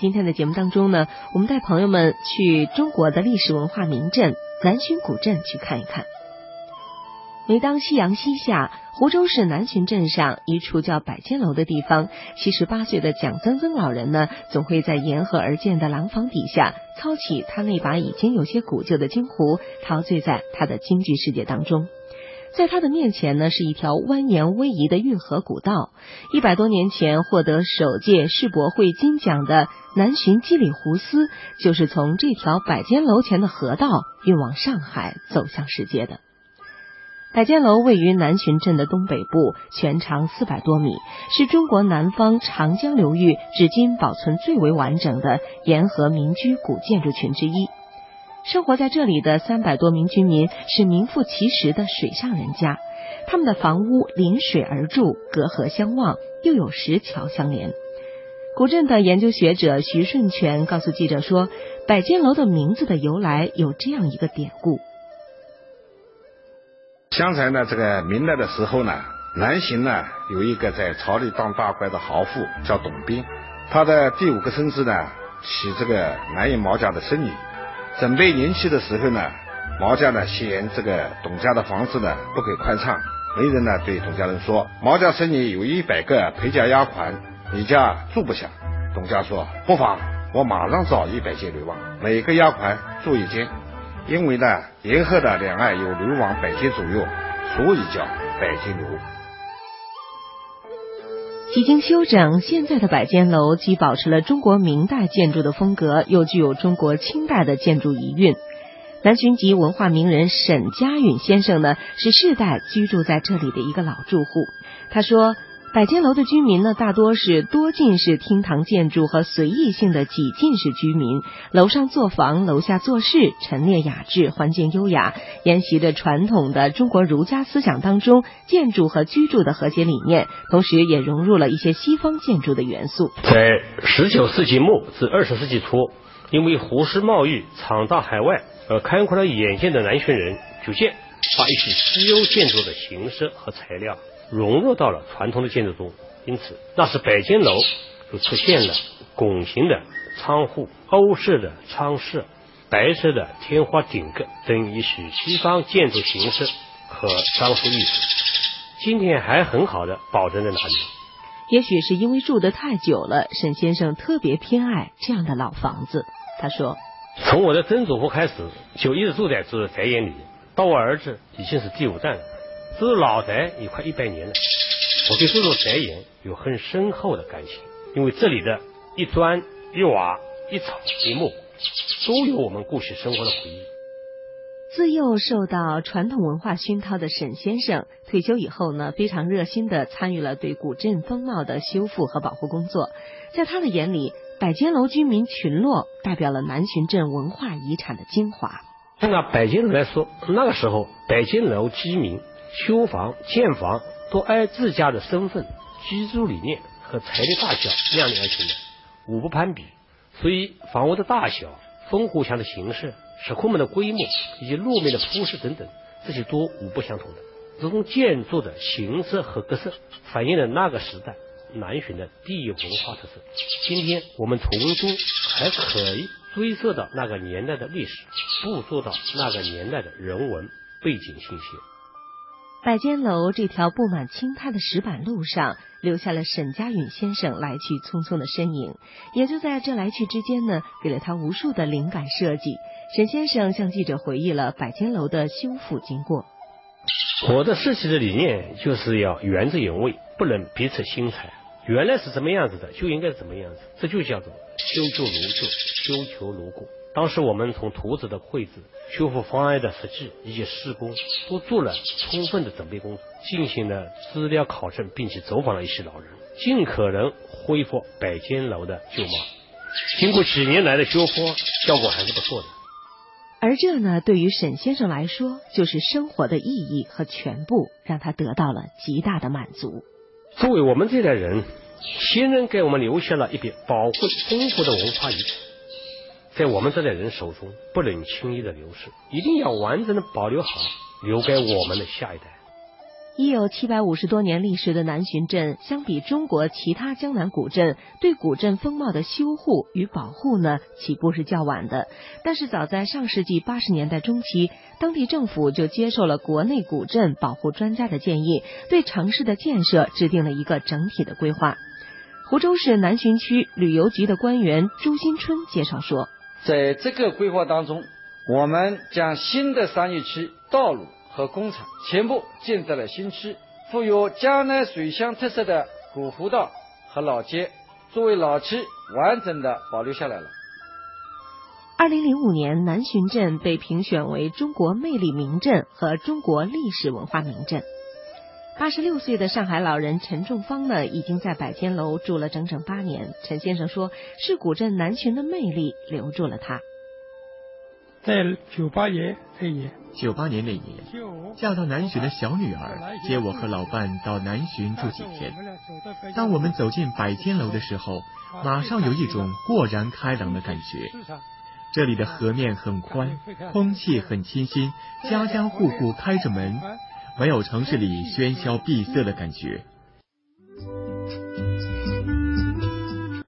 今天的节目当中呢，我们带朋友们去中国的历史文化名镇南浔古镇去看一看。每当夕阳西下，湖州市南浔镇上一处叫百间楼的地方，七十八岁的蒋曾曾老人呢，总会在沿河而建的廊坊底下，操起他那把已经有些古旧的京胡，陶醉在他的京剧世界当中。在他的面前呢，是一条蜿蜒逶迤的运河古道。一百多年前获得首届世博会金奖的南浔基里胡丝，就是从这条百间楼前的河道运往上海，走向世界的。百间楼位于南浔镇的东北部，全长四百多米，是中国南方长江流域至今保存最为完整的沿河民居古建筑群之一。生活在这里的三百多名居民是名副其实的水上人家，他们的房屋临水而筑，隔河相望，又有石桥相连。古镇的研究学者徐顺全告诉记者说，百间楼的名字的由来有这样一个典故。相传呢，这个明代的时候呢，南浔呢有一个在朝里当大官的豪富叫董斌，他的第五个孙子呢娶这个南营毛家的孙女，准备迎娶的时候呢，毛家呢嫌这个董家的房子呢不够宽敞，媒人呢对董家人说，毛家孙女有一百个陪嫁丫鬟，你家住不下。董家说不妨，我马上找一百间流亡，每个丫鬟住一间。因为呢，沿河的两岸有流亡百间左右，所以叫百间楼。几经修整，现在的百间楼既保持了中国明代建筑的风格，又具有中国清代的建筑遗韵。南浔籍文化名人沈家允先生呢，是世代居住在这里的一个老住户。他说。百间楼的居民呢，大多是多进式厅堂建筑和随意性的几进式居民。楼上作房，楼下做事，陈列雅致，环境优雅，沿袭着传统的中国儒家思想当中建筑和居住的和谐理念，同时也融入了一些西方建筑的元素。在十九世纪末至二十世纪初，因为胡适贸易闯到海外而开阔了眼界的南浔人，逐渐把一些西欧建筑的形式和材料。融入到了传统的建筑中，因此那是北京楼就出现了拱形的窗户、欧式的窗式、白色的天花顶格等一些西方建筑形式和装饰艺术，今天还很好的保存在那里。也许是因为住得太久了，沈先生特别偏爱这样的老房子。他说：“从我的曾祖父开始，就一直住在这宅院里，到我儿子已经是第五代了。”这老宅也快一百年了，我对这座宅院有很深厚的感情，因为这里的一砖一瓦一草一木，都有我们过去生活的回忆。自幼受到传统文化熏陶的沈先生，退休以后呢，非常热心的参与了对古镇风貌的修复和保护工作。在他的眼里，百间楼居民群落代表了南浔镇文化遗产的精华。拿百间楼来说，那个时候百间楼居民。修房建房都按自家的身份、居住理念和财力大小量力而行的，无不攀比。所以房屋的大小、烽火墙的形式、石库门的规模以及路面的铺设等等，这些都无不相同的。这种建筑的形式和格式，反映了那个时代南浔的地域文化特色。今天我们从中还可以追溯到那个年代的历史，捕捉到那个年代的人文背景信息。百间楼这条布满青苔的石板路上，留下了沈家允先生来去匆匆的身影。也就在这来去之间呢，给了他无数的灵感设计。沈先生向记者回忆了百间楼的修复经过。我的设计的理念就是要原汁原味，不能别出心裁。原来是什么样子的，就应该是什么样子，这就叫做修旧如旧，修求如故。当时我们从图纸的绘制、修复方案的设计以及施工，都做了充分的准备工作，进行了资料考证，并且走访了一些老人，尽可能恢复百间楼的旧貌。经过几年来的修复，效果还是不错的。而这呢，对于沈先生来说，就是生活的意义和全部，让他得到了极大的满足。作为我们这代人，先人给我们留下了一笔宝贵丰富的文化遗产。在我们这代人手中不能轻易的流失，一定要完整的保留好，留给我们的下一代。已有七百五十多年历史的南浔镇，相比中国其他江南古镇，对古镇风貌的修护与保护呢，起步是较晚的。但是早在上世纪八十年代中期，当地政府就接受了国内古镇保护专家的建议，对城市的建设制定了一个整体的规划。湖州市南浔区旅游局的官员朱新春介绍说，在这个规划当中，我们将新的商业区道路。和工厂全部建在了新区，富有江南水乡特色的古湖道和老街作为老区完整的保留下来了。二零零五年，南浔镇被评选为中国魅力名镇和中国历史文化名镇。八十六岁的上海老人陈仲芳呢，已经在百间楼住了整整八年。陈先生说，是古镇南浔的魅力留住了他。在九八年那年，九八年那年，嫁到南浔的小女儿接我和老伴到南浔住几天。当我们走进百间楼的时候，马上有一种豁然开朗的感觉。这里的河面很宽，空气很清新，家家户户开着门，没有城市里喧嚣闭塞的感觉。